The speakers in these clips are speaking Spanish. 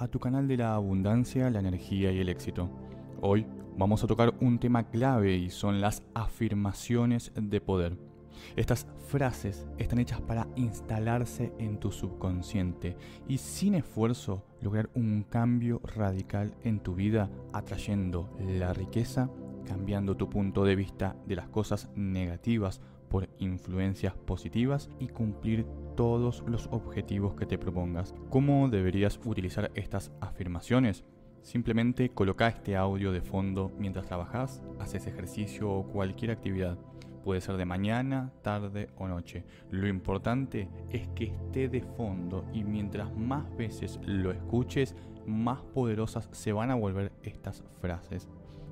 a tu canal de la abundancia, la energía y el éxito. Hoy vamos a tocar un tema clave y son las afirmaciones de poder. Estas frases están hechas para instalarse en tu subconsciente y sin esfuerzo lograr un cambio radical en tu vida atrayendo la riqueza, cambiando tu punto de vista de las cosas negativas por influencias positivas y cumplir todos los objetivos que te propongas. ¿Cómo deberías utilizar estas afirmaciones? Simplemente coloca este audio de fondo mientras trabajas, haces ejercicio o cualquier actividad. Puede ser de mañana, tarde o noche. Lo importante es que esté de fondo y mientras más veces lo escuches, más poderosas se van a volver estas frases.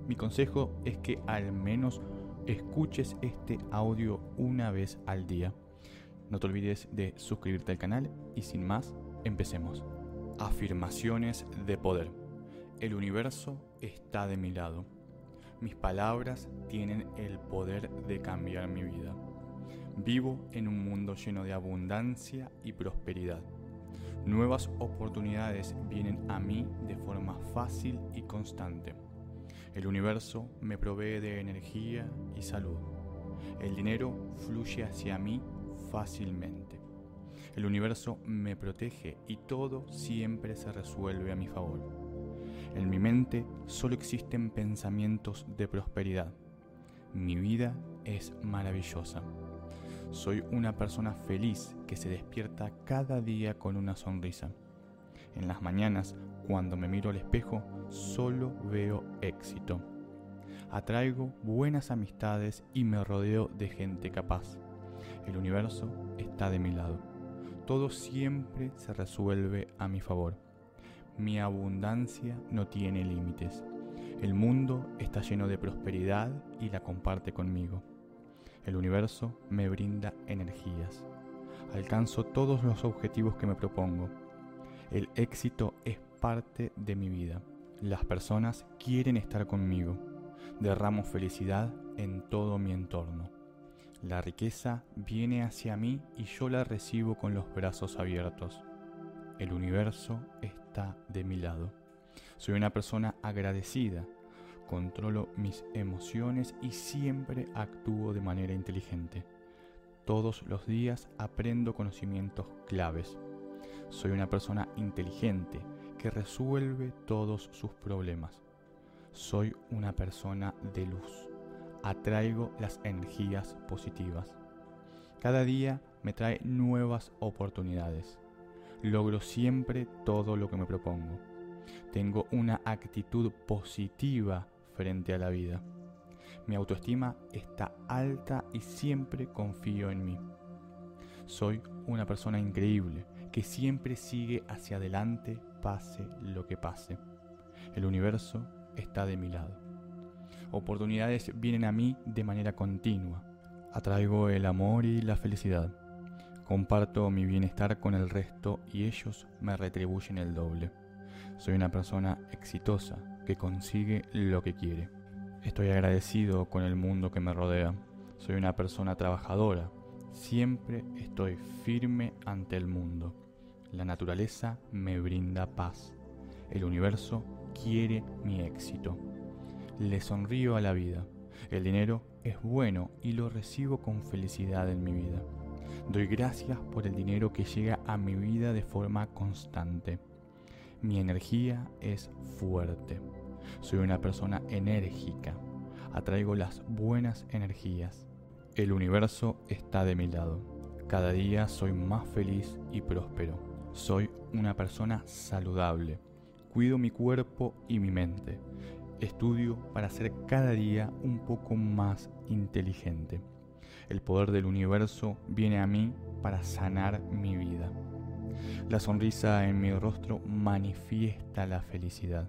Mi consejo es que al menos escuches este audio una vez al día. No te olvides de suscribirte al canal y sin más, empecemos. Afirmaciones de poder. El universo está de mi lado. Mis palabras tienen el poder de cambiar mi vida. Vivo en un mundo lleno de abundancia y prosperidad. Nuevas oportunidades vienen a mí de forma fácil y constante. El universo me provee de energía y salud. El dinero fluye hacia mí fácilmente. El universo me protege y todo siempre se resuelve a mi favor. En mi mente solo existen pensamientos de prosperidad. Mi vida es maravillosa. Soy una persona feliz que se despierta cada día con una sonrisa. En las mañanas, cuando me miro al espejo, solo veo éxito. Atraigo buenas amistades y me rodeo de gente capaz. El universo está de mi lado. Todo siempre se resuelve a mi favor. Mi abundancia no tiene límites. El mundo está lleno de prosperidad y la comparte conmigo. El universo me brinda energías. Alcanzo todos los objetivos que me propongo el éxito es parte de mi vida. Las personas quieren estar conmigo. Derramo felicidad en todo mi entorno. La riqueza viene hacia mí y yo la recibo con los brazos abiertos. El universo está de mi lado. Soy una persona agradecida. Controlo mis emociones y siempre actúo de manera inteligente. Todos los días aprendo conocimientos claves. Soy una persona inteligente que resuelve todos sus problemas. Soy una persona de luz. Atraigo las energías positivas. Cada día me trae nuevas oportunidades. Logro siempre todo lo que me propongo. Tengo una actitud positiva frente a la vida. Mi autoestima está alta y siempre confío en mí. Soy una persona increíble que siempre sigue hacia adelante pase lo que pase. El universo está de mi lado. Oportunidades vienen a mí de manera continua. Atraigo el amor y la felicidad. Comparto mi bienestar con el resto y ellos me retribuyen el doble. Soy una persona exitosa que consigue lo que quiere. Estoy agradecido con el mundo que me rodea. Soy una persona trabajadora Siempre estoy firme ante el mundo. La naturaleza me brinda paz. El universo quiere mi éxito. Le sonrío a la vida. El dinero es bueno y lo recibo con felicidad en mi vida. Doy gracias por el dinero que llega a mi vida de forma constante. Mi energía es fuerte. Soy una persona enérgica. Atraigo las buenas energías. El universo está de mi lado. Cada día soy más feliz y próspero. Soy una persona saludable. Cuido mi cuerpo y mi mente. Estudio para ser cada día un poco más inteligente. El poder del universo viene a mí para sanar mi vida. La sonrisa en mi rostro manifiesta la felicidad.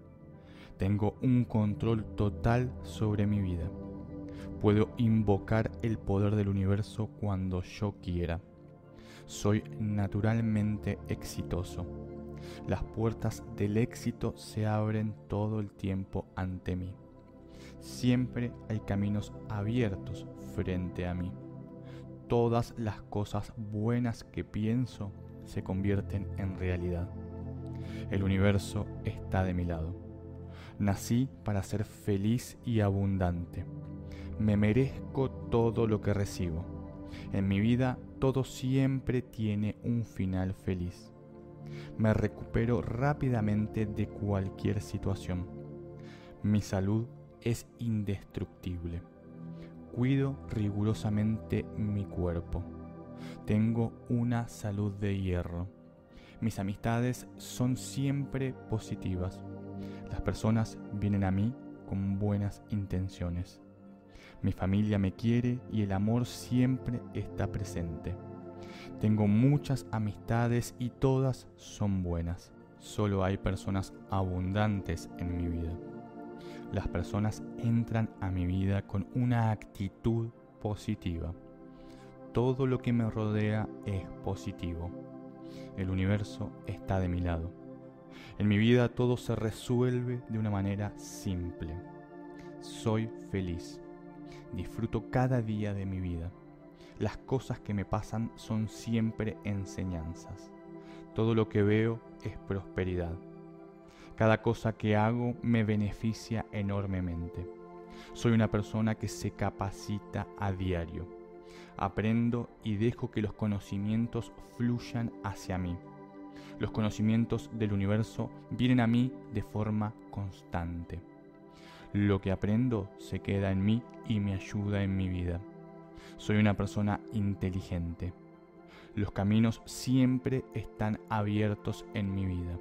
Tengo un control total sobre mi vida. Puedo invocar el poder del universo cuando yo quiera. Soy naturalmente exitoso. Las puertas del éxito se abren todo el tiempo ante mí. Siempre hay caminos abiertos frente a mí. Todas las cosas buenas que pienso se convierten en realidad. El universo está de mi lado. Nací para ser feliz y abundante. Me merezco todo lo que recibo. En mi vida todo siempre tiene un final feliz. Me recupero rápidamente de cualquier situación. Mi salud es indestructible. Cuido rigurosamente mi cuerpo. Tengo una salud de hierro. Mis amistades son siempre positivas. Las personas vienen a mí con buenas intenciones. Mi familia me quiere y el amor siempre está presente. Tengo muchas amistades y todas son buenas. Solo hay personas abundantes en mi vida. Las personas entran a mi vida con una actitud positiva. Todo lo que me rodea es positivo. El universo está de mi lado. En mi vida todo se resuelve de una manera simple. Soy feliz. Disfruto cada día de mi vida. Las cosas que me pasan son siempre enseñanzas. Todo lo que veo es prosperidad. Cada cosa que hago me beneficia enormemente. Soy una persona que se capacita a diario. Aprendo y dejo que los conocimientos fluyan hacia mí. Los conocimientos del universo vienen a mí de forma constante. Lo que aprendo se queda en mí y me ayuda en mi vida. Soy una persona inteligente. Los caminos siempre están abiertos en mi vida.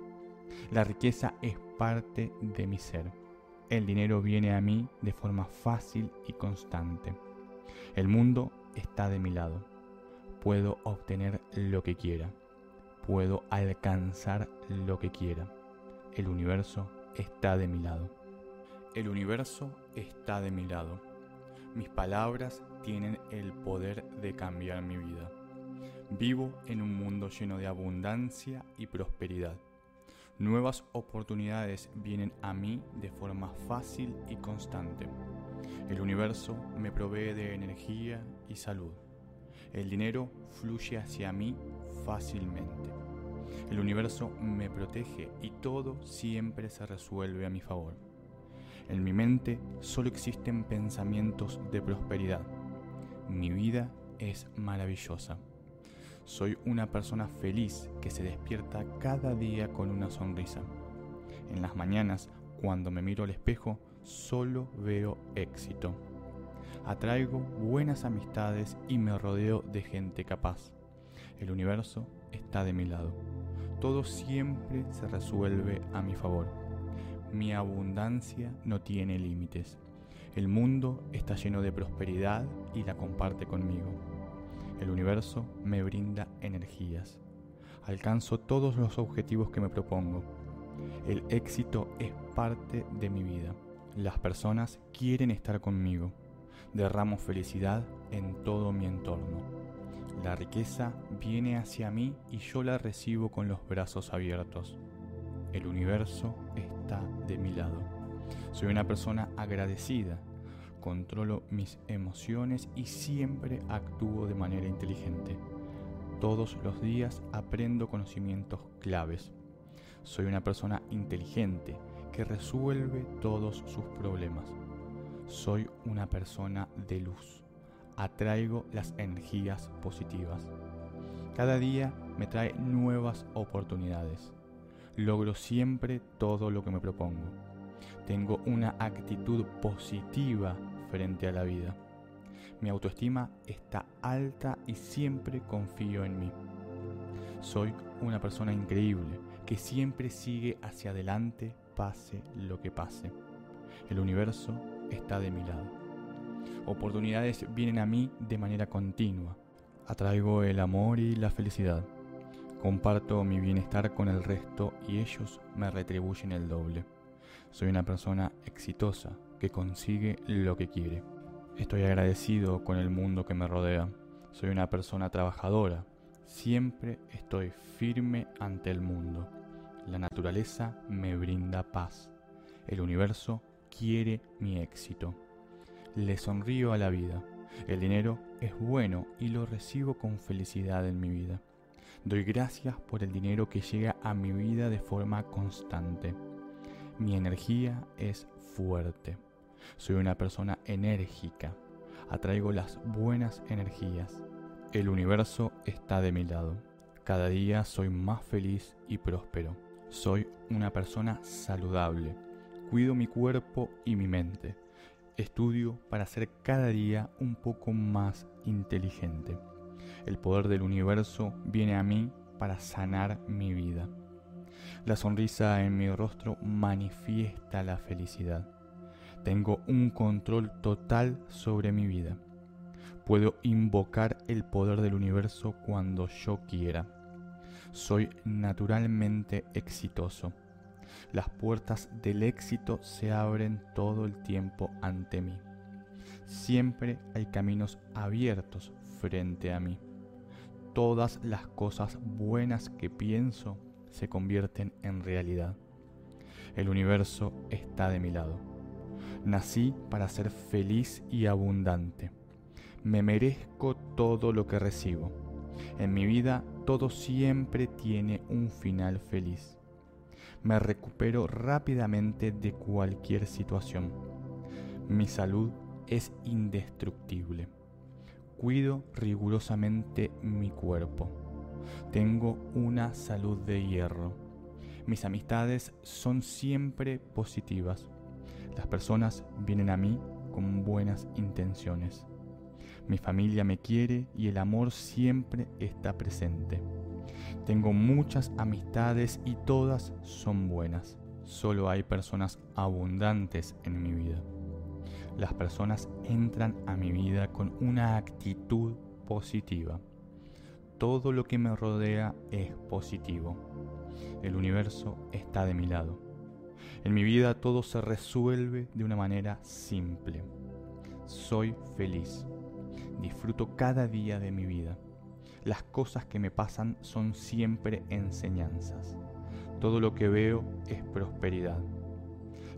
La riqueza es parte de mi ser. El dinero viene a mí de forma fácil y constante. El mundo está de mi lado. Puedo obtener lo que quiera. Puedo alcanzar lo que quiera. El universo está de mi lado. El universo está de mi lado. Mis palabras tienen el poder de cambiar mi vida. Vivo en un mundo lleno de abundancia y prosperidad. Nuevas oportunidades vienen a mí de forma fácil y constante. El universo me provee de energía y salud. El dinero fluye hacia mí fácilmente. El universo me protege y todo siempre se resuelve a mi favor. En mi mente solo existen pensamientos de prosperidad. Mi vida es maravillosa. Soy una persona feliz que se despierta cada día con una sonrisa. En las mañanas, cuando me miro al espejo, solo veo éxito. Atraigo buenas amistades y me rodeo de gente capaz. El universo está de mi lado. Todo siempre se resuelve a mi favor. Mi abundancia no tiene límites. El mundo está lleno de prosperidad y la comparte conmigo. El universo me brinda energías. Alcanzo todos los objetivos que me propongo. El éxito es parte de mi vida. Las personas quieren estar conmigo. Derramo felicidad en todo mi entorno. La riqueza viene hacia mí y yo la recibo con los brazos abiertos. El universo está de mi lado. Soy una persona agradecida. Controlo mis emociones y siempre actúo de manera inteligente. Todos los días aprendo conocimientos claves. Soy una persona inteligente que resuelve todos sus problemas. Soy una persona de luz. Atraigo las energías positivas. Cada día me trae nuevas oportunidades logro siempre todo lo que me propongo. Tengo una actitud positiva frente a la vida. Mi autoestima está alta y siempre confío en mí. Soy una persona increíble que siempre sigue hacia adelante pase lo que pase. El universo está de mi lado. Oportunidades vienen a mí de manera continua. Atraigo el amor y la felicidad. Comparto mi bienestar con el resto y ellos me retribuyen el doble. Soy una persona exitosa que consigue lo que quiere. Estoy agradecido con el mundo que me rodea. Soy una persona trabajadora. Siempre estoy firme ante el mundo. La naturaleza me brinda paz. El universo quiere mi éxito. Le sonrío a la vida. El dinero es bueno y lo recibo con felicidad en mi vida. Doy gracias por el dinero que llega a mi vida de forma constante. Mi energía es fuerte. Soy una persona enérgica. Atraigo las buenas energías. El universo está de mi lado. Cada día soy más feliz y próspero. Soy una persona saludable. Cuido mi cuerpo y mi mente. Estudio para ser cada día un poco más inteligente. El poder del universo viene a mí para sanar mi vida. La sonrisa en mi rostro manifiesta la felicidad. Tengo un control total sobre mi vida. Puedo invocar el poder del universo cuando yo quiera soy naturalmente exitoso. Las puertas del éxito se abren todo el tiempo ante mí. Siempre hay caminos abiertos frente a mí. Todas las cosas buenas que pienso se convierten en realidad. El universo está de mi lado. Nací para ser feliz y abundante. Me merezco todo lo que recibo. En mi vida todo siempre tiene un final feliz. Me recupero rápidamente de cualquier situación. Mi salud es indestructible. Cuido rigurosamente mi cuerpo. Tengo una salud de hierro. Mis amistades son siempre positivas. Las personas vienen a mí con buenas intenciones. Mi familia me quiere y el amor siempre está presente. Tengo muchas amistades y todas son buenas. Solo hay personas abundantes en mi vida. Las personas entran a mi vida con una actitud positiva. Todo lo que me rodea es positivo. El universo está de mi lado. En mi vida todo se resuelve de una manera simple. Soy feliz. Disfruto cada día de mi vida. Las cosas que me pasan son siempre enseñanzas. Todo lo que veo es prosperidad.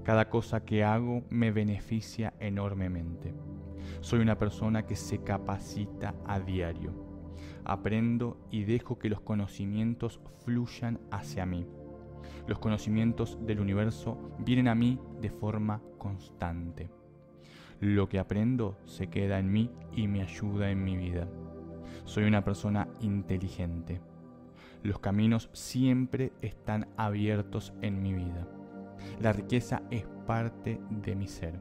Cada cosa que hago me beneficia enormemente. Soy una persona que se capacita a diario. Aprendo y dejo que los conocimientos fluyan hacia mí. Los conocimientos del universo vienen a mí de forma constante. Lo que aprendo se queda en mí y me ayuda en mi vida. Soy una persona inteligente. Los caminos siempre están abiertos en mi vida. La riqueza es parte de mi ser.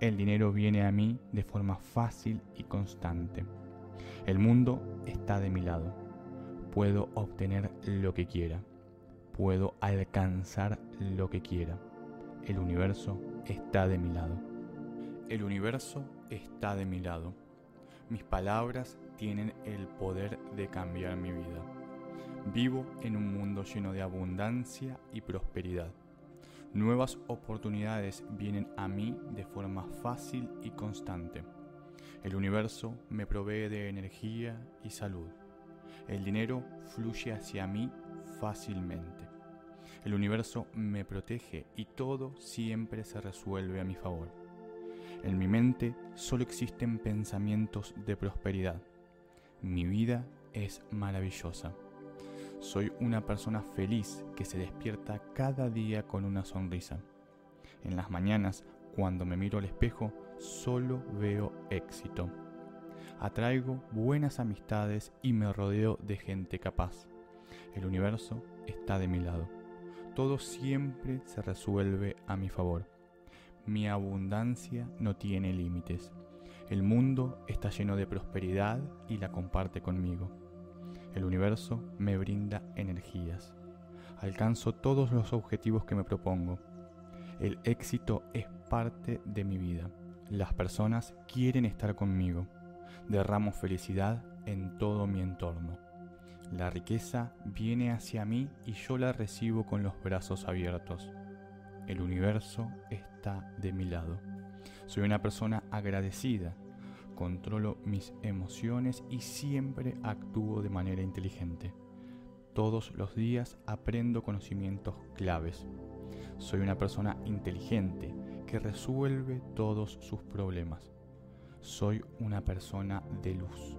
El dinero viene a mí de forma fácil y constante. El mundo está de mi lado. Puedo obtener lo que quiera. Puedo alcanzar lo que quiera. El universo está de mi lado. El universo está de mi lado. Mis palabras tienen el poder de cambiar mi vida. Vivo en un mundo lleno de abundancia y prosperidad. Nuevas oportunidades vienen a mí de forma fácil y constante. El universo me provee de energía y salud. El dinero fluye hacia mí fácilmente. El universo me protege y todo siempre se resuelve a mi favor. En mi mente solo existen pensamientos de prosperidad. Mi vida es maravillosa. Soy una persona feliz que se despierta cada día con una sonrisa. En las mañanas, cuando me miro al espejo, solo veo éxito. Atraigo buenas amistades y me rodeo de gente capaz. El universo está de mi lado. Todo siempre se resuelve a mi favor. Mi abundancia no tiene límites. El mundo está lleno de prosperidad y la comparte conmigo. El universo me brinda energías. Alcanzo todos los objetivos que me propongo. El éxito es parte de mi vida. Las personas quieren estar conmigo. Derramo felicidad en todo mi entorno. La riqueza viene hacia mí y yo la recibo con los brazos abiertos. El universo está de mi lado. Soy una persona agradecida. Controlo mis emociones y siempre actúo de manera inteligente. Todos los días aprendo conocimientos claves. Soy una persona inteligente que resuelve todos sus problemas. Soy una persona de luz.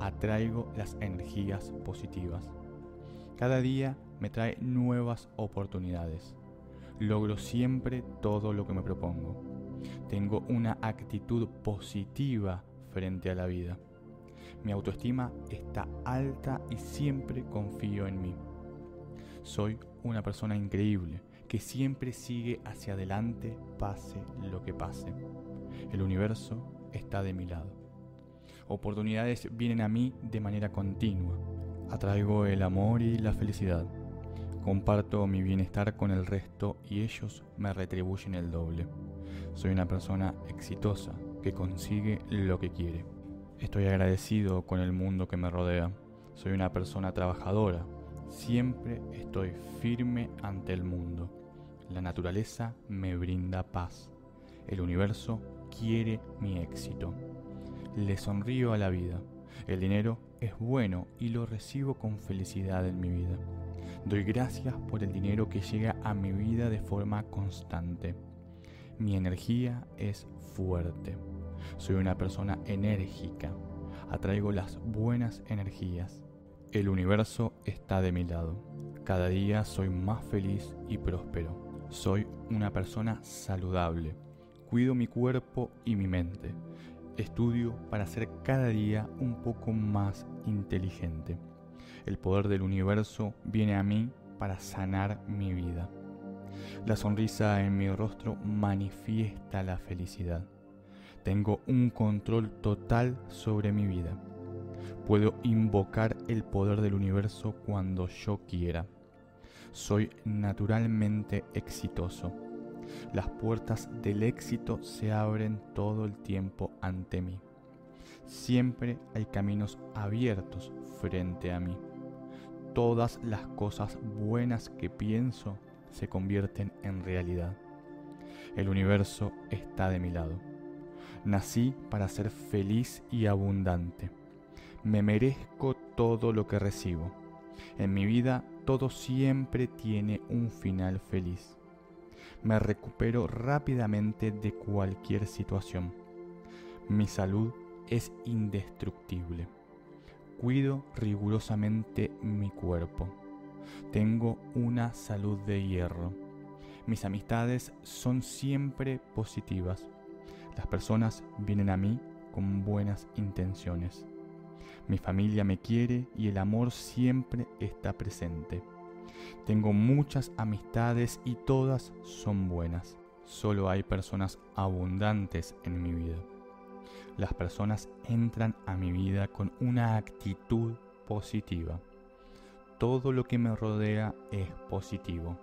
Atraigo las energías positivas. Cada día me trae nuevas oportunidades. Logro siempre todo lo que me propongo. Tengo una actitud positiva frente a la vida. Mi autoestima está alta y siempre confío en mí. Soy una persona increíble que siempre sigue hacia adelante pase lo que pase. El universo está de mi lado. Oportunidades vienen a mí de manera continua. Atraigo el amor y la felicidad. Comparto mi bienestar con el resto y ellos me retribuyen el doble. Soy una persona exitosa que consigue lo que quiere. Estoy agradecido con el mundo que me rodea. Soy una persona trabajadora. Siempre estoy firme ante el mundo. La naturaleza me brinda paz. El universo quiere mi éxito. Le sonrío a la vida. El dinero es bueno y lo recibo con felicidad en mi vida. Doy gracias por el dinero que llega a mi vida de forma constante. Mi energía es fuerte. Soy una persona enérgica. Atraigo las buenas energías. El universo está de mi lado. Cada día soy más feliz y próspero. Soy una persona saludable. Cuido mi cuerpo y mi mente. Estudio para ser cada día un poco más inteligente. El poder del universo viene a mí para sanar mi vida. La sonrisa en mi rostro manifiesta la felicidad. Tengo un control total sobre mi vida. Puedo invocar el poder del universo cuando yo quiera. Soy naturalmente exitoso. Las puertas del éxito se abren todo el tiempo ante mí. Siempre hay caminos abiertos frente a mí. Todas las cosas buenas que pienso se convierten en realidad. El universo está de mi lado. Nací para ser feliz y abundante. Me merezco todo lo que recibo. En mi vida todo siempre tiene un final feliz. Me recupero rápidamente de cualquier situación. Mi salud es indestructible. Cuido rigurosamente mi cuerpo. Tengo una salud de hierro. Mis amistades son siempre positivas. Las personas vienen a mí con buenas intenciones. Mi familia me quiere y el amor siempre está presente. Tengo muchas amistades y todas son buenas. Solo hay personas abundantes en mi vida. Las personas entran a mi vida con una actitud positiva. Todo lo que me rodea es positivo.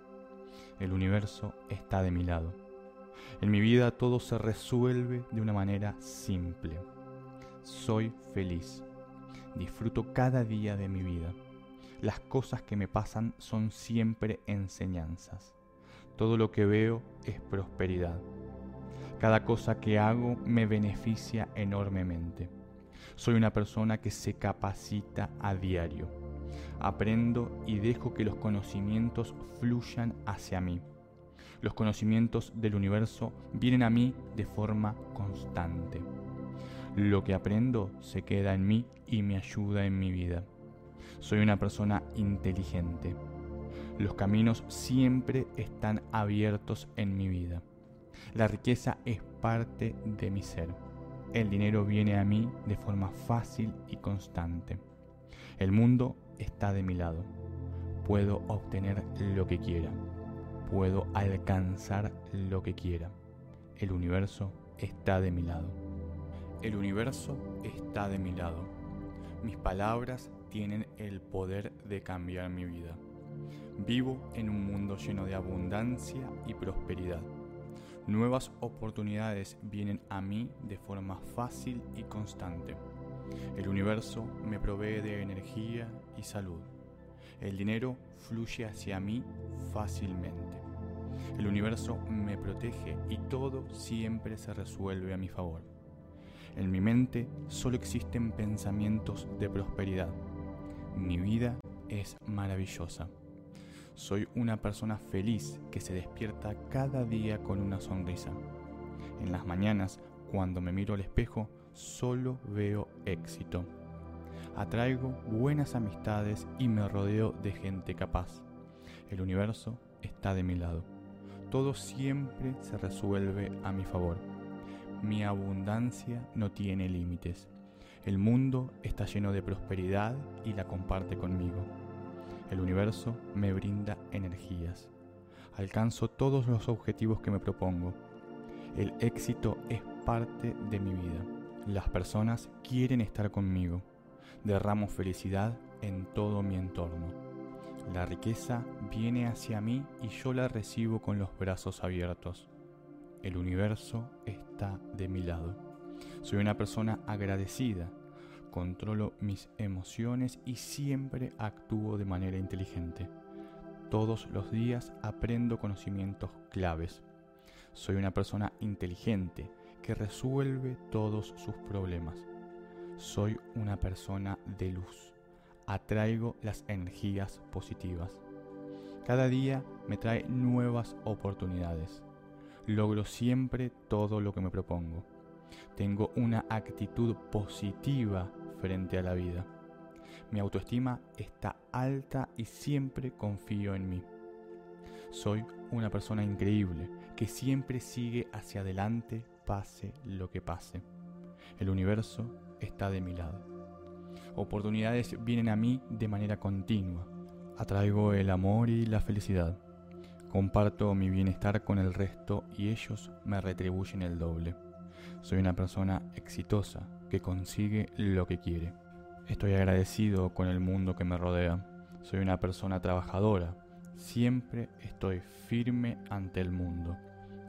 El universo está de mi lado. En mi vida todo se resuelve de una manera simple. Soy feliz. Disfruto cada día de mi vida. Las cosas que me pasan son siempre enseñanzas. Todo lo que veo es prosperidad. Cada cosa que hago me beneficia enormemente. Soy una persona que se capacita a diario. Aprendo y dejo que los conocimientos fluyan hacia mí. Los conocimientos del universo vienen a mí de forma constante. Lo que aprendo se queda en mí y me ayuda en mi vida. Soy una persona inteligente. Los caminos siempre están abiertos en mi vida. La riqueza es parte de mi ser. El dinero viene a mí de forma fácil y constante. El mundo está de mi lado. Puedo obtener lo que quiera puedo alcanzar lo que quiera. El universo está de mi lado. El universo está de mi lado. Mis palabras tienen el poder de cambiar mi vida. Vivo en un mundo lleno de abundancia y prosperidad. Nuevas oportunidades vienen a mí de forma fácil y constante. El universo me provee de energía y salud. El dinero fluye hacia mí fácilmente. El universo me protege y todo siempre se resuelve a mi favor. En mi mente solo existen pensamientos de prosperidad. Mi vida es maravillosa. Soy una persona feliz que se despierta cada día con una sonrisa. En las mañanas, cuando me miro al espejo, solo veo éxito. Atraigo buenas amistades y me rodeo de gente capaz. El universo está de mi lado. Todo siempre se resuelve a mi favor. Mi abundancia no tiene límites. El mundo está lleno de prosperidad y la comparte conmigo. El universo me brinda energías. Alcanzo todos los objetivos que me propongo. El éxito es parte de mi vida. Las personas quieren estar conmigo. Derramo felicidad en todo mi entorno. La riqueza viene hacia mí y yo la recibo con los brazos abiertos. El universo está de mi lado. Soy una persona agradecida, controlo mis emociones y siempre actúo de manera inteligente. Todos los días aprendo conocimientos claves. Soy una persona inteligente que resuelve todos sus problemas. Soy una persona de luz. Atraigo las energías positivas. Cada día me trae nuevas oportunidades. Logro siempre todo lo que me propongo. Tengo una actitud positiva frente a la vida. Mi autoestima está alta y siempre confío en mí. Soy una persona increíble que siempre sigue hacia adelante pase lo que pase. El universo está de mi lado. Oportunidades vienen a mí de manera continua. Atraigo el amor y la felicidad. Comparto mi bienestar con el resto y ellos me retribuyen el doble. Soy una persona exitosa que consigue lo que quiere. Estoy agradecido con el mundo que me rodea. Soy una persona trabajadora. Siempre estoy firme ante el mundo.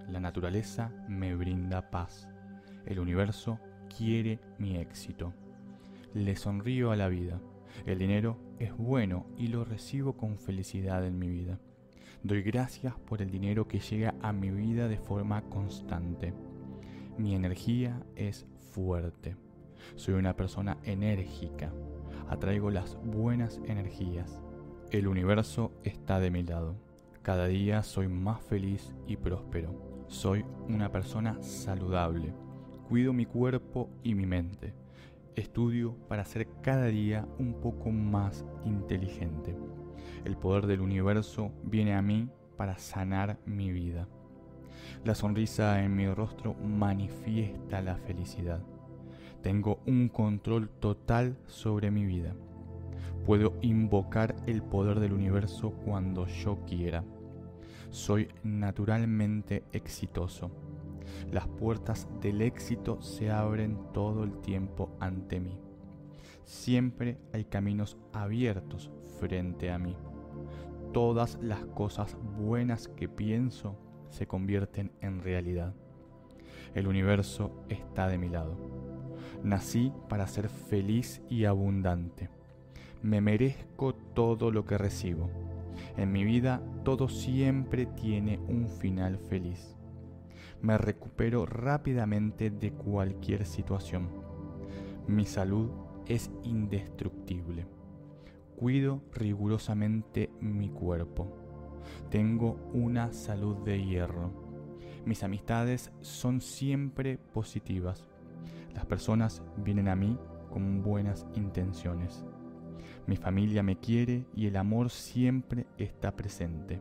La naturaleza me brinda paz. El universo quiere mi éxito. Le sonrío a la vida. El dinero es bueno y lo recibo con felicidad en mi vida. Doy gracias por el dinero que llega a mi vida de forma constante. Mi energía es fuerte. Soy una persona enérgica. Atraigo las buenas energías. El universo está de mi lado. Cada día soy más feliz y próspero. Soy una persona saludable. Cuido mi cuerpo y mi mente. Estudio para ser cada día un poco más inteligente. El poder del universo viene a mí para sanar mi vida. La sonrisa en mi rostro manifiesta la felicidad. Tengo un control total sobre mi vida. Puedo invocar el poder del universo cuando yo quiera. Soy naturalmente exitoso. Las puertas del éxito se abren todo el tiempo ante mí. Siempre hay caminos abiertos frente a mí. Todas las cosas buenas que pienso se convierten en realidad. El universo está de mi lado. Nací para ser feliz y abundante. Me merezco todo lo que recibo. En mi vida todo siempre tiene un final feliz. Me recupero rápidamente de cualquier situación. Mi salud es indestructible. Cuido rigurosamente mi cuerpo tengo una salud de hierro. Mis amistades son siempre positivas. Las personas vienen a mí con buenas intenciones. Mi familia me quiere y el amor siempre está presente.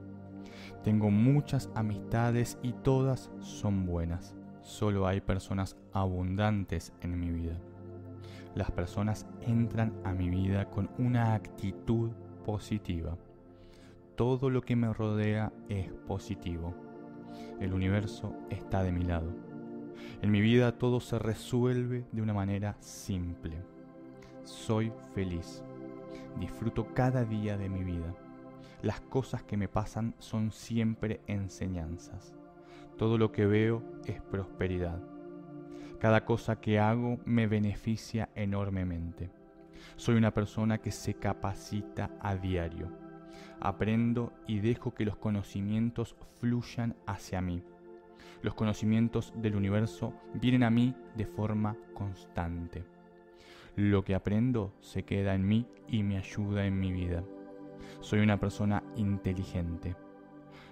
Tengo muchas amistades y todas son buenas. Solo hay personas abundantes en mi vida. Las personas entran a mi vida con una actitud positiva todo lo que me rodea es positivo. El universo está de mi lado. En mi vida todo se resuelve de una manera simple. Soy feliz. Disfruto cada día de mi vida. Las cosas que me pasan son siempre enseñanzas. Todo lo que veo es prosperidad. Cada cosa que hago me beneficia enormemente. Soy una persona que se capacita a diario aprendo y dejo que los conocimientos fluyan hacia mí. Los conocimientos del universo vienen a mí de forma constante. Lo que aprendo se queda en mí y me ayuda en mi vida. Soy una persona inteligente.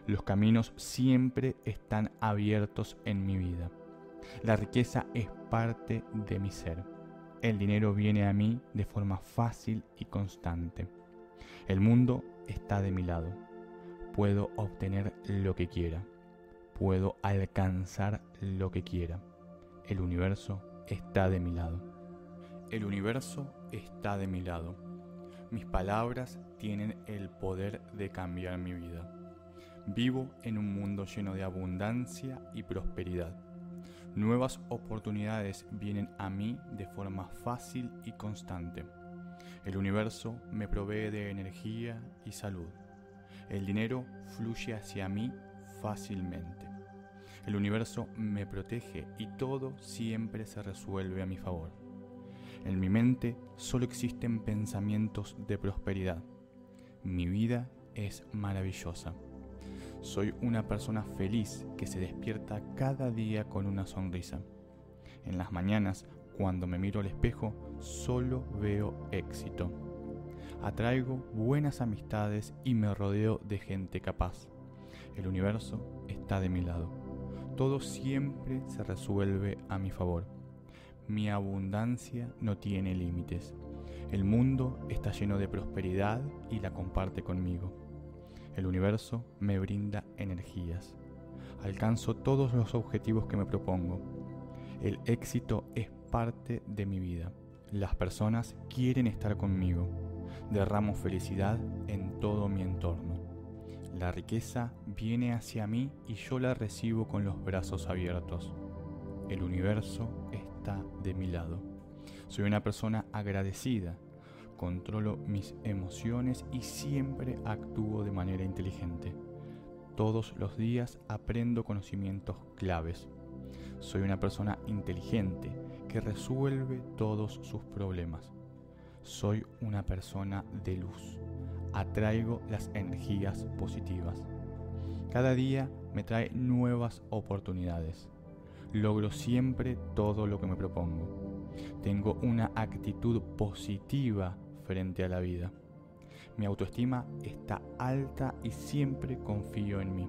Los caminos siempre están abiertos en mi vida. La riqueza es parte de mi ser. el dinero viene a mí de forma fácil y constante. El mundo está de mi lado. Puedo obtener lo que quiera. Puedo alcanzar lo que quiera. El universo está de mi lado. El universo está de mi lado. Mis palabras tienen el poder de cambiar mi vida. Vivo en un mundo lleno de abundancia y prosperidad. Nuevas oportunidades vienen a mí de forma fácil y constante. El universo me provee de energía y salud. El dinero fluye hacia mí fácilmente. El universo me protege y todo siempre se resuelve a mi favor. En mi mente solo existen pensamientos de prosperidad. Mi vida es maravillosa. Soy una persona feliz que se despierta cada día con una sonrisa. En las mañanas, cuando me miro al espejo, solo veo éxito. Atraigo buenas amistades y me rodeo de gente capaz. El universo está de mi lado. Todo siempre se resuelve a mi favor. Mi abundancia no tiene límites. El mundo está lleno de prosperidad y la comparte conmigo. El universo me brinda energías. Alcanzo todos los objetivos que me propongo. El éxito es parte de mi vida. Las personas quieren estar conmigo. Derramo felicidad en todo mi entorno. La riqueza viene hacia mí y yo la recibo con los brazos abiertos. El universo de mi lado. Soy una persona agradecida controlo mis emociones y siempre actúo de manera inteligente. Todos los días aprendo conocimientos claves. Soy una persona inteligente que resuelve todos sus problemas. Soy una persona de luz. Atraigo las energías positivas. Cada día me trae nuevas oportunidades. Logro siempre todo lo que me propongo. Tengo una actitud positiva frente a la vida. Mi autoestima está alta y siempre confío en mí.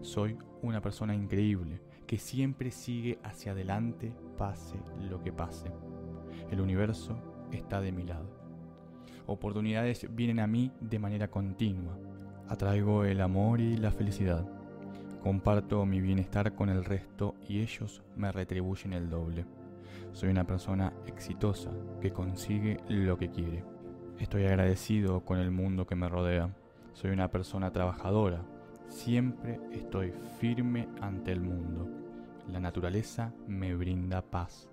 Soy una persona increíble que siempre sigue hacia adelante pase lo que pase. El universo está de mi lado. Oportunidades vienen a mí de manera continua. Atraigo el amor y la felicidad. Comparto mi bienestar con el resto y ellos me retribuyen el doble. Soy una persona exitosa que consigue lo que quiere. Estoy agradecido con el mundo que me rodea. Soy una persona trabajadora. Siempre estoy firme ante el mundo. La naturaleza me brinda paz.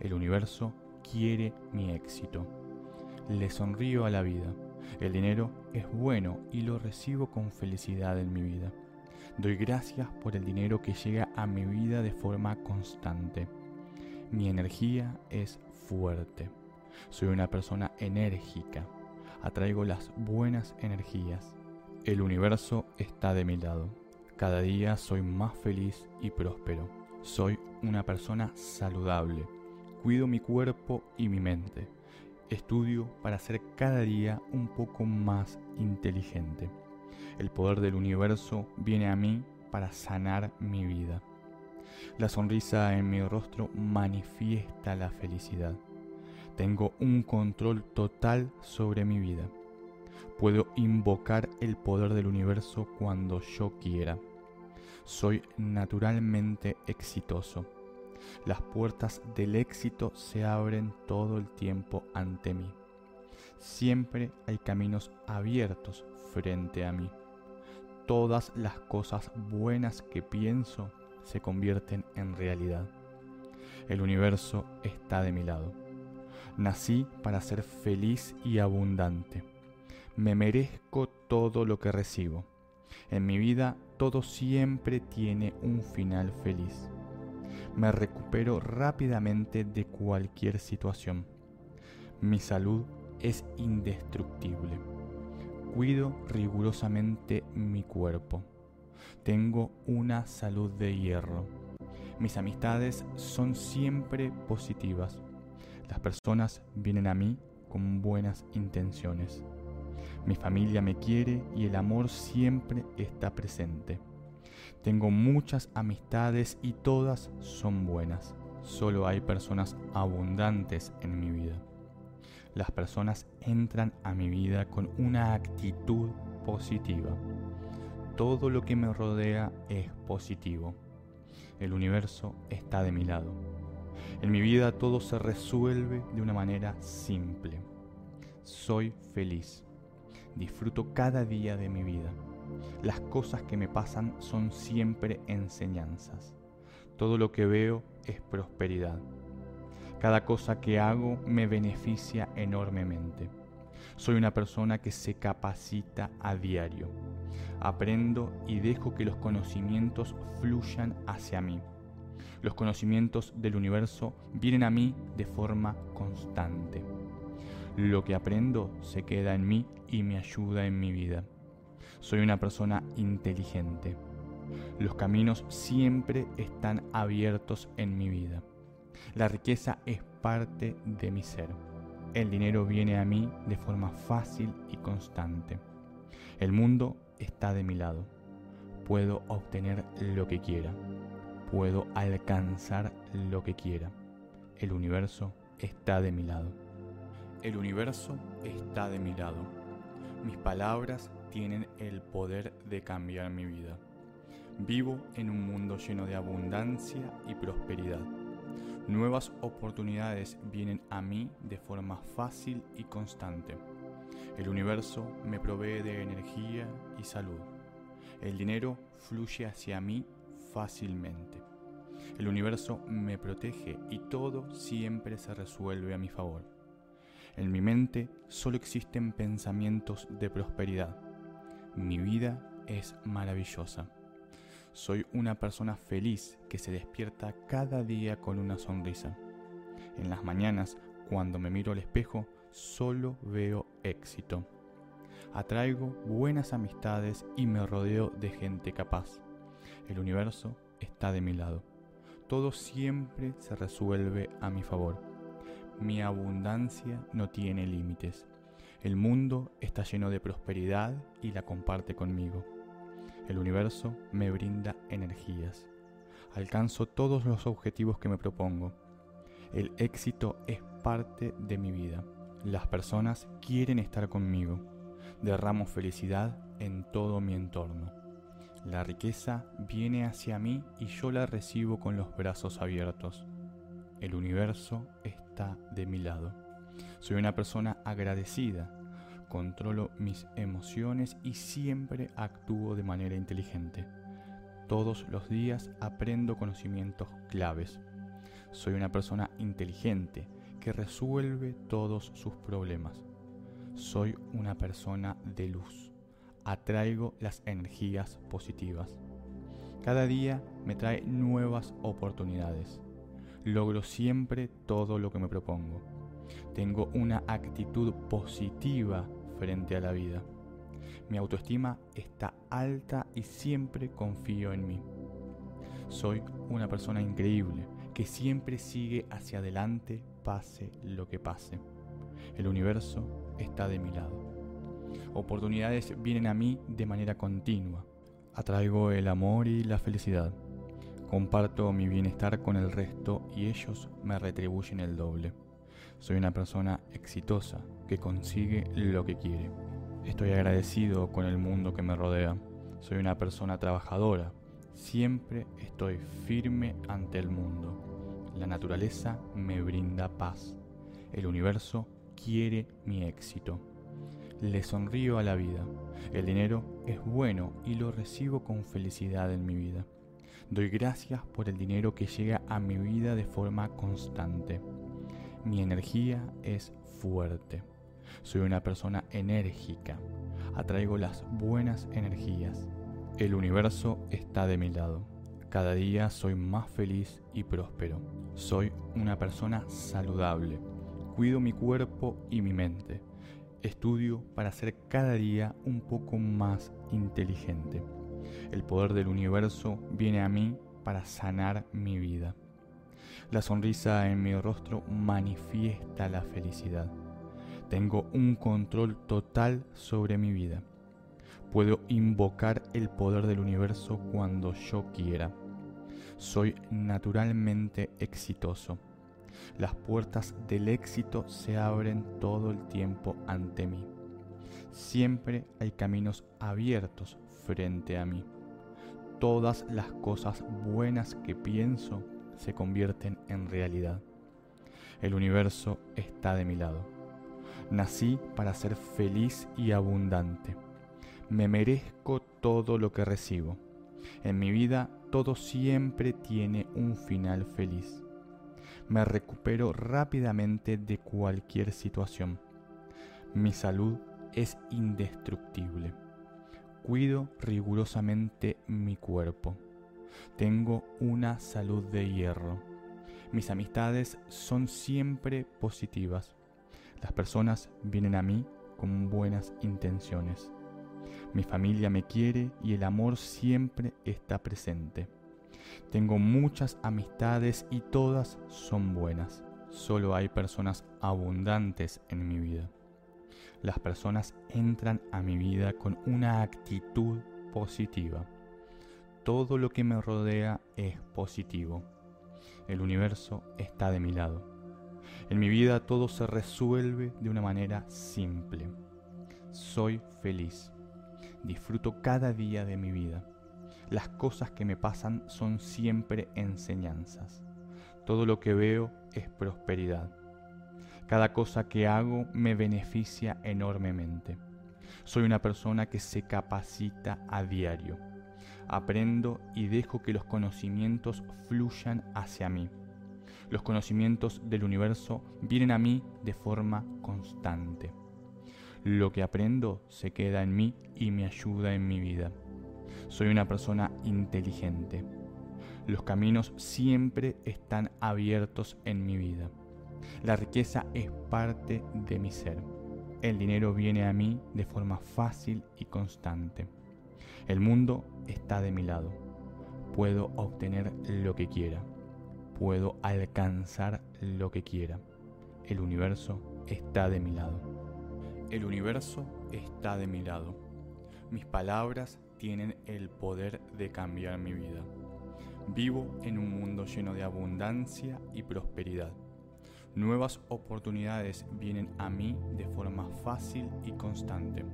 El universo quiere mi éxito. Le sonrío a la vida. El dinero es bueno y lo recibo con felicidad en mi vida. Doy gracias por el dinero que llega a mi vida de forma constante. Mi energía es fuerte. Soy una persona enérgica. Atraigo las buenas energías. El universo está de mi lado. Cada día soy más feliz y próspero. Soy una persona saludable. Cuido mi cuerpo y mi mente. Estudio para ser cada día un poco más inteligente. El poder del universo viene a mí para sanar mi vida. La sonrisa en mi rostro manifiesta la felicidad. Tengo un control total sobre mi vida. Puedo invocar el poder del universo cuando yo quiera. Soy naturalmente exitoso. Las puertas del éxito se abren todo el tiempo ante mí. Siempre hay caminos abiertos frente a mí. Todas las cosas buenas que pienso se convierten en realidad. El universo está de mi lado. Nací para ser feliz y abundante. Me merezco todo lo que recibo. En mi vida todo siempre tiene un final feliz. Me recupero rápidamente de cualquier situación. Mi salud es indestructible. Cuido rigurosamente mi cuerpo. Tengo una salud de hierro. Mis amistades son siempre positivas. Las personas vienen a mí con buenas intenciones. Mi familia me quiere y el amor siempre está presente. Tengo muchas amistades y todas son buenas. solo hay personas abundantes en mi vida. Las personas entran a mi vida con una actitud positiva. Todo lo que me rodea es positivo. El universo está de mi lado. En mi vida todo se resuelve de una manera simple. Soy feliz. Disfruto cada día de mi vida. Las cosas que me pasan son siempre enseñanzas. Todo lo que veo es prosperidad. Cada cosa que hago me beneficia enormemente. Soy una persona que se capacita a diario. Aprendo y dejo que los conocimientos fluyan hacia mí. Los conocimientos del universo vienen a mí de forma constante. Lo que aprendo se queda en mí y me ayuda en mi vida. Soy una persona inteligente. Los caminos siempre están abiertos en mi vida. La riqueza es parte de mi ser. El dinero viene a mí de forma fácil y constante. El mundo está de mi lado. Puedo obtener lo que quiera. Puedo alcanzar lo que quiera. El universo está de mi lado. El universo está de mi lado. Mis palabras tienen el poder de cambiar mi vida. Vivo en un mundo lleno de abundancia y prosperidad. Nuevas oportunidades vienen a mí de forma fácil y constante. El universo me provee de energía y salud. El dinero fluye hacia mí fácilmente. El universo me protege y todo siempre se resuelve a mi favor. En mi mente solo existen pensamientos de prosperidad. Mi vida es maravillosa. Soy una persona feliz que se despierta cada día con una sonrisa. En las mañanas, cuando me miro al espejo, solo veo éxito. Atraigo buenas amistades y me rodeo de gente capaz. El universo está de mi lado. Todo siempre se resuelve a mi favor. Mi abundancia no tiene límites. El mundo está lleno de prosperidad y la comparte conmigo. El universo me brinda energías. Alcanzo todos los objetivos que me propongo. El éxito es parte de mi vida. Las personas quieren estar conmigo. Derramo felicidad en todo mi entorno. La riqueza viene hacia mí y yo la recibo con los brazos abiertos. El universo está de mi lado. Soy una persona agradecida controlo mis emociones y siempre actúo de manera inteligente. Todos los días aprendo conocimientos claves. Soy una persona inteligente que resuelve todos sus problemas. Soy una persona de luz. Atraigo las energías positivas. Cada día me trae nuevas oportunidades. Logro siempre todo lo que me propongo. Tengo una actitud positiva frente a la vida. Mi autoestima está alta y siempre confío en mí. Soy una persona increíble que siempre sigue hacia adelante pase lo que pase. El universo está de mi lado. Oportunidades vienen a mí de manera continua. Atraigo el amor y la felicidad. Comparto mi bienestar con el resto y ellos me retribuyen el doble. Soy una persona exitosa que consigue lo que quiere. Estoy agradecido con el mundo que me rodea. Soy una persona trabajadora. Siempre estoy firme ante el mundo. La naturaleza me brinda paz. El universo quiere mi éxito. Le sonrío a la vida. El dinero es bueno y lo recibo con felicidad en mi vida. Doy gracias por el dinero que llega a mi vida de forma constante. Mi energía es fuerte. Soy una persona enérgica. Atraigo las buenas energías. El universo está de mi lado. Cada día soy más feliz y próspero. Soy una persona saludable. Cuido mi cuerpo y mi mente. Estudio para ser cada día un poco más inteligente. El poder del universo viene a mí para sanar mi vida. La sonrisa en mi rostro manifiesta la felicidad. Tengo un control total sobre mi vida. Puedo invocar el poder del universo cuando yo quiera. Soy naturalmente exitoso. Las puertas del éxito se abren todo el tiempo ante mí. Siempre hay caminos abiertos frente a mí. Todas las cosas buenas que pienso se convierten en realidad. El universo está de mi lado. Nací para ser feliz y abundante. Me merezco todo lo que recibo. En mi vida todo siempre tiene un final feliz. Me recupero rápidamente de cualquier situación. Mi salud es indestructible. Cuido rigurosamente mi cuerpo. Tengo una salud de hierro. Mis amistades son siempre positivas. Las personas vienen a mí con buenas intenciones. Mi familia me quiere y el amor siempre está presente. Tengo muchas amistades y todas son buenas. Solo hay personas abundantes en mi vida. Las personas entran a mi vida con una actitud positiva. Todo lo que me rodea es positivo. El universo está de mi lado. En mi vida todo se resuelve de una manera simple. Soy feliz. Disfruto cada día de mi vida. Las cosas que me pasan son siempre enseñanzas. Todo lo que veo es prosperidad. Cada cosa que hago me beneficia enormemente. Soy una persona que se capacita a diario. Aprendo y dejo que los conocimientos fluyan hacia mí. Los conocimientos del universo vienen a mí de forma constante. Lo que aprendo se queda en mí y me ayuda en mi vida. Soy una persona inteligente. Los caminos siempre están abiertos en mi vida. La riqueza es parte de mi ser. El dinero viene a mí de forma fácil y constante. El mundo está de mi lado. Puedo obtener lo que quiera. Puedo alcanzar lo que quiera. El universo está de mi lado. El universo está de mi lado. Mis palabras tienen el poder de cambiar mi vida. Vivo en un mundo lleno de abundancia y prosperidad. Nuevas oportunidades vienen a mí de forma fácil y constante.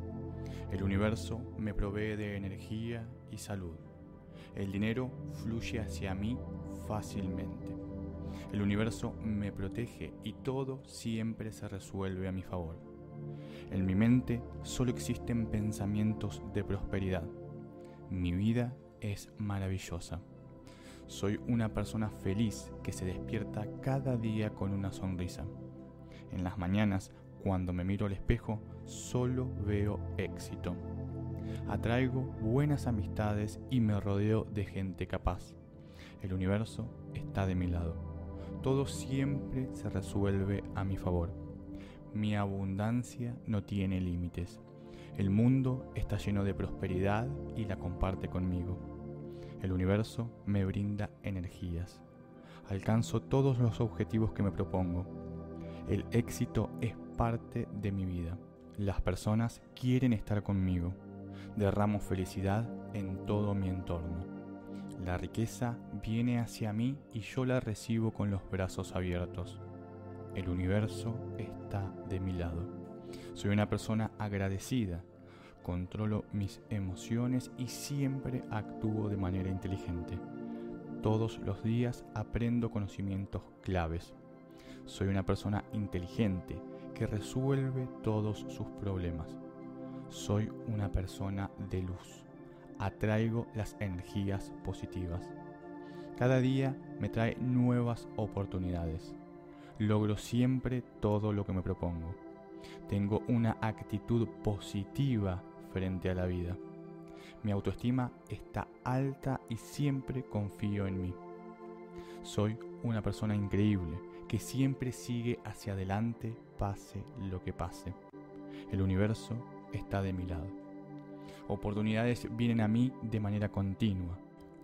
El universo me provee de energía y salud. El dinero fluye hacia mí fácilmente. El universo me protege y todo siempre se resuelve a mi favor. En mi mente solo existen pensamientos de prosperidad. Mi vida es maravillosa. Soy una persona feliz que se despierta cada día con una sonrisa. En las mañanas, cuando me miro al espejo, solo veo éxito. Atraigo buenas amistades y me rodeo de gente capaz. El universo está de mi lado. Todo siempre se resuelve a mi favor. Mi abundancia no tiene límites. El mundo está lleno de prosperidad y la comparte conmigo. El universo me brinda energías. Alcanzo todos los objetivos que me propongo. El éxito es parte de mi vida. Las personas quieren estar conmigo. Derramo felicidad en todo mi entorno. La riqueza viene hacia mí y yo la recibo con los brazos abiertos. El universo está de mi lado. Soy una persona agradecida. Controlo mis emociones y siempre actúo de manera inteligente. Todos los días aprendo conocimientos claves. Soy una persona inteligente que resuelve todos sus problemas. Soy una persona de luz. Atraigo las energías positivas. Cada día me trae nuevas oportunidades. Logro siempre todo lo que me propongo. Tengo una actitud positiva frente a la vida. Mi autoestima está alta y siempre confío en mí. Soy una persona increíble que siempre sigue hacia adelante pase lo que pase. El universo está de mi lado. Oportunidades vienen a mí de manera continua.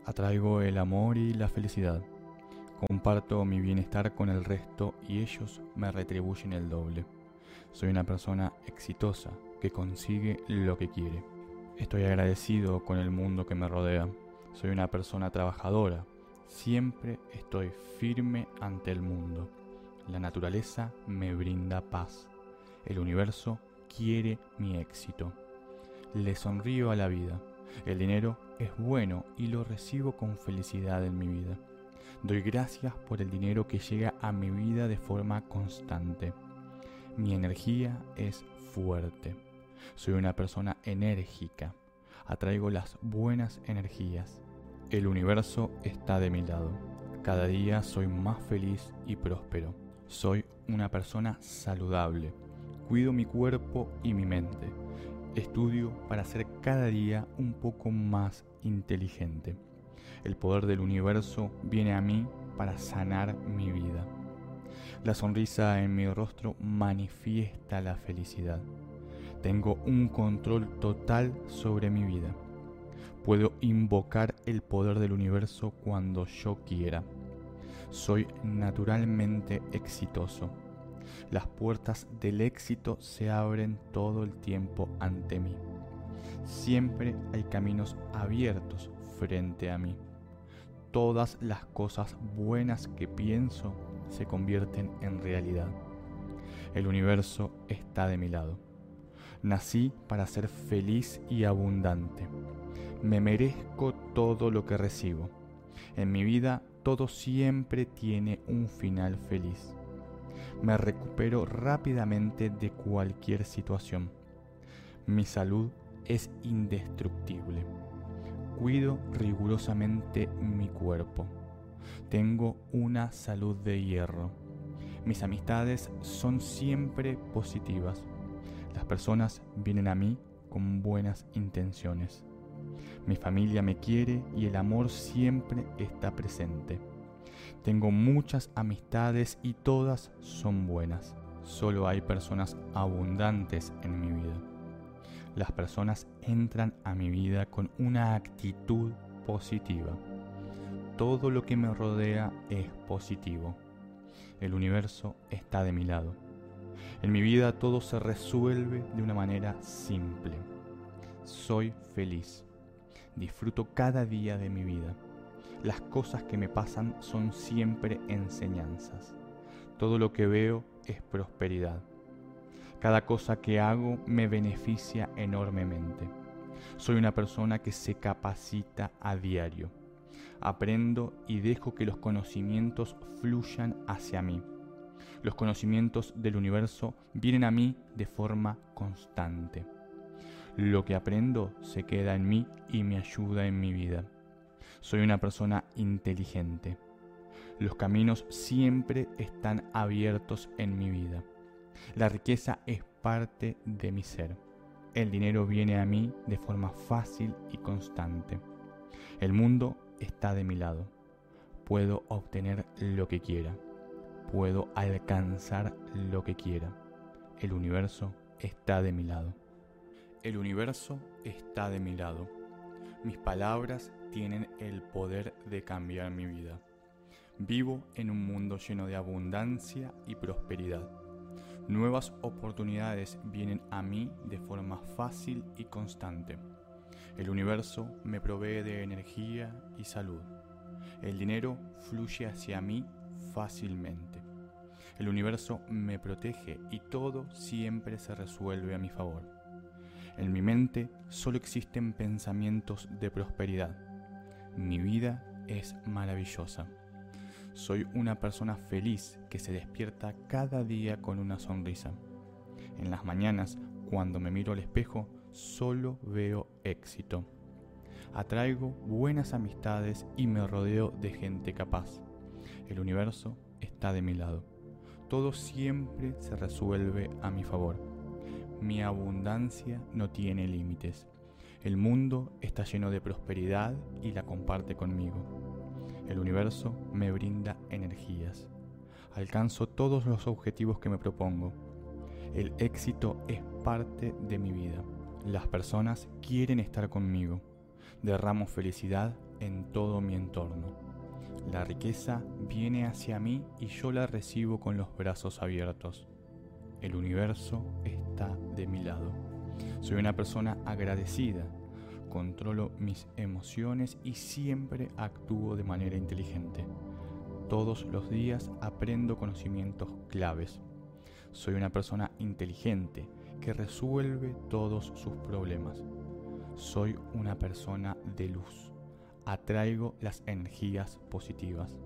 Atraigo el amor y la felicidad. Comparto mi bienestar con el resto y ellos me retribuyen el doble. Soy una persona exitosa que consigue lo que quiere. Estoy agradecido con el mundo que me rodea. Soy una persona trabajadora Siempre estoy firme ante el mundo. La naturaleza me brinda paz. El universo quiere mi éxito. Le sonrío a la vida. El dinero es bueno y lo recibo con felicidad en mi vida. Doy gracias por el dinero que llega a mi vida de forma constante. Mi energía es fuerte. Soy una persona enérgica. Atraigo las buenas energías. El universo está de mi lado. Cada día soy más feliz y próspero. Soy una persona saludable. Cuido mi cuerpo y mi mente. Estudio para ser cada día un poco más inteligente. El poder del universo viene a mí para sanar mi vida. La sonrisa en mi rostro manifiesta la felicidad. Tengo un control total sobre mi vida. Puedo invocar el poder del universo cuando yo quiera. Soy naturalmente exitoso. Las puertas del éxito se abren todo el tiempo ante mí. Siempre hay caminos abiertos frente a mí. Todas las cosas buenas que pienso se convierten en realidad. El universo está de mi lado. Nací para ser feliz y abundante. Me merezco todo lo que recibo. En mi vida todo siempre tiene un final feliz. Me recupero rápidamente de cualquier situación. Mi salud es indestructible. Cuido rigurosamente mi cuerpo. Tengo una salud de hierro. Mis amistades son siempre positivas. Las personas vienen a mí con buenas intenciones. Mi familia me quiere y el amor siempre está presente. Tengo muchas amistades y todas son buenas. Solo hay personas abundantes en mi vida. Las personas entran a mi vida con una actitud positiva. Todo lo que me rodea es positivo. El universo está de mi lado. En mi vida todo se resuelve de una manera simple. Soy feliz. Disfruto cada día de mi vida. Las cosas que me pasan son siempre enseñanzas. Todo lo que veo es prosperidad. Cada cosa que hago me beneficia enormemente. Soy una persona que se capacita a diario. Aprendo y dejo que los conocimientos fluyan hacia mí. Los conocimientos del universo vienen a mí de forma constante. Lo que aprendo se queda en mí y me ayuda en mi vida. Soy una persona inteligente. Los caminos siempre están abiertos en mi vida. La riqueza es parte de mi ser. El dinero viene a mí de forma fácil y constante. El mundo está de mi lado. Puedo obtener lo que quiera. Puedo alcanzar lo que quiera. El universo está de mi lado. El universo está de mi lado. Mis palabras tienen el poder de cambiar mi vida. Vivo en un mundo lleno de abundancia y prosperidad. Nuevas oportunidades vienen a mí de forma fácil y constante. El universo me provee de energía y salud. El dinero fluye hacia mí fácilmente. El universo me protege y todo siempre se resuelve a mi favor. En mi mente solo existen pensamientos de prosperidad. Mi vida es maravillosa. Soy una persona feliz que se despierta cada día con una sonrisa. En las mañanas, cuando me miro al espejo, solo veo éxito. Atraigo buenas amistades y me rodeo de gente capaz. El universo está de mi lado. Todo siempre se resuelve a mi favor. Mi abundancia no tiene límites. El mundo está lleno de prosperidad y la comparte conmigo. El universo me brinda energías. Alcanzo todos los objetivos que me propongo. El éxito es parte de mi vida. Las personas quieren estar conmigo. Derramo felicidad en todo mi entorno. La riqueza viene hacia mí y yo la recibo con los brazos abiertos. El universo está de mi lado. Soy una persona agradecida. controlo mis emociones y siempre actúo de manera inteligente. Todos los días aprendo conocimientos claves. Soy una persona inteligente que resuelve todos sus problemas. Soy una persona de luz. Atraigo las energías positivas.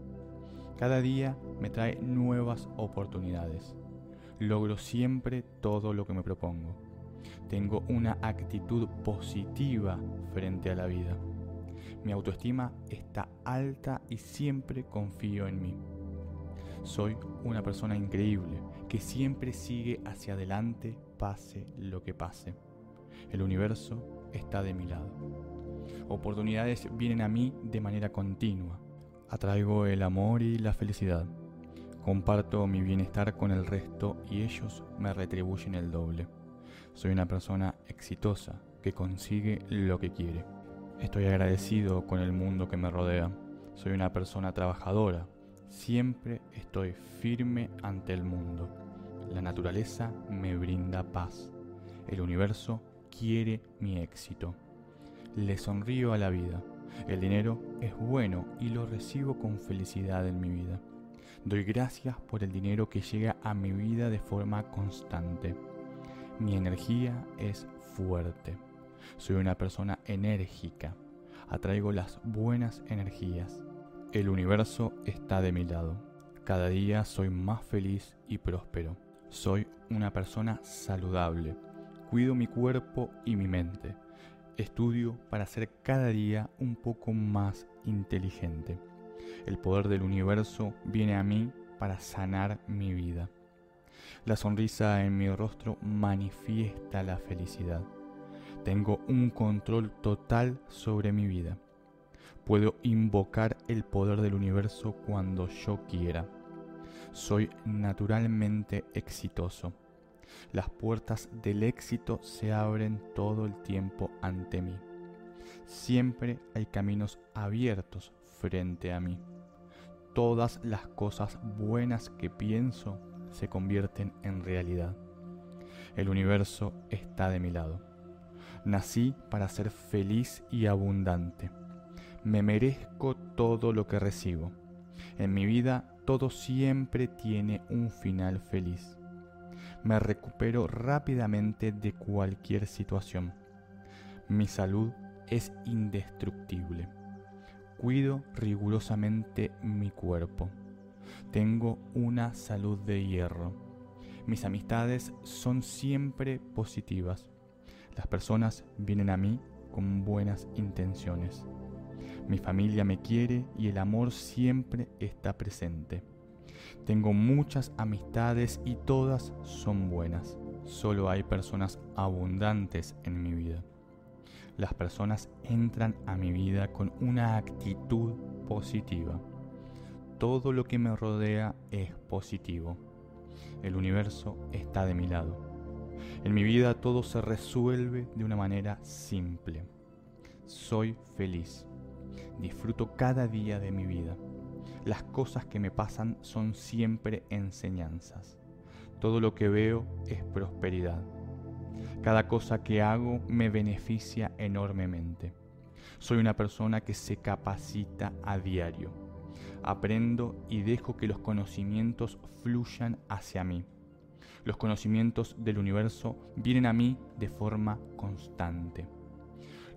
Cada día me trae nuevas oportunidades. Logro siempre todo lo que me propongo. Tengo una actitud positiva frente a la vida. Mi autoestima está alta y siempre confío en mí. Soy una persona increíble que siempre sigue hacia adelante pase lo que pase. El universo está de mi lado. Oportunidades vienen a mí de manera continua. Atraigo el amor y la felicidad. Comparto mi bienestar con el resto y ellos me retribuyen el doble. Soy una persona exitosa que consigue lo que quiere. Estoy agradecido con el mundo que me rodea. Soy una persona trabajadora. Siempre estoy firme ante el mundo. La naturaleza me brinda paz. El universo quiere mi éxito. Le sonrío a la vida. El dinero es bueno y lo recibo con felicidad en mi vida. Doy gracias por el dinero que llega a mi vida de forma constante. Mi energía es fuerte. Soy una persona enérgica. Atraigo las buenas energías. El universo está de mi lado. Cada día soy más feliz y próspero. Soy una persona saludable. Cuido mi cuerpo y mi mente. Estudio para ser cada día un poco más inteligente. El poder del universo viene a mí para sanar mi vida. La sonrisa en mi rostro manifiesta la felicidad. Tengo un control total sobre mi vida. Puedo invocar el poder del universo cuando yo quiera. Soy naturalmente exitoso. Las puertas del éxito se abren todo el tiempo ante mí. Siempre hay caminos abiertos frente a mí. Todas las cosas buenas que pienso se convierten en realidad. El universo está de mi lado. Nací para ser feliz y abundante. Me merezco todo lo que recibo. En mi vida todo siempre tiene un final feliz. Me recupero rápidamente de cualquier situación. Mi salud es indestructible. Cuido rigurosamente mi cuerpo. Tengo una salud de hierro. Mis amistades son siempre positivas. Las personas vienen a mí con buenas intenciones. Mi familia me quiere y el amor siempre está presente. Tengo muchas amistades y todas son buenas. Solo hay personas abundantes en mi vida. Las personas entran a mi vida con una actitud positiva. Todo lo que me rodea es positivo. El universo está de mi lado. En mi vida todo se resuelve de una manera simple. Soy feliz. Disfruto cada día de mi vida. Las cosas que me pasan son siempre enseñanzas. Todo lo que veo es prosperidad. Cada cosa que hago me beneficia enormemente. Soy una persona que se capacita a diario. Aprendo y dejo que los conocimientos fluyan hacia mí. Los conocimientos del universo vienen a mí de forma constante.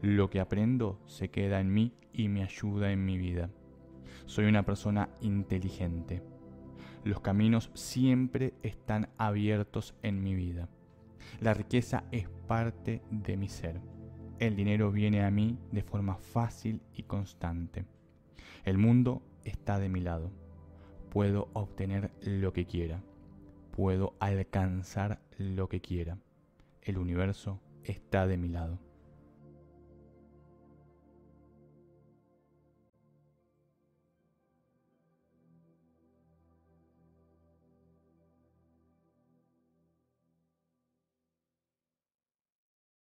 Lo que aprendo se queda en mí y me ayuda en mi vida. Soy una persona inteligente. Los caminos siempre están abiertos en mi vida. La riqueza es parte de mi ser. El dinero viene a mí de forma fácil y constante. El mundo está de mi lado. Puedo obtener lo que quiera puedo alcanzar lo que quiera. El universo está de mi lado.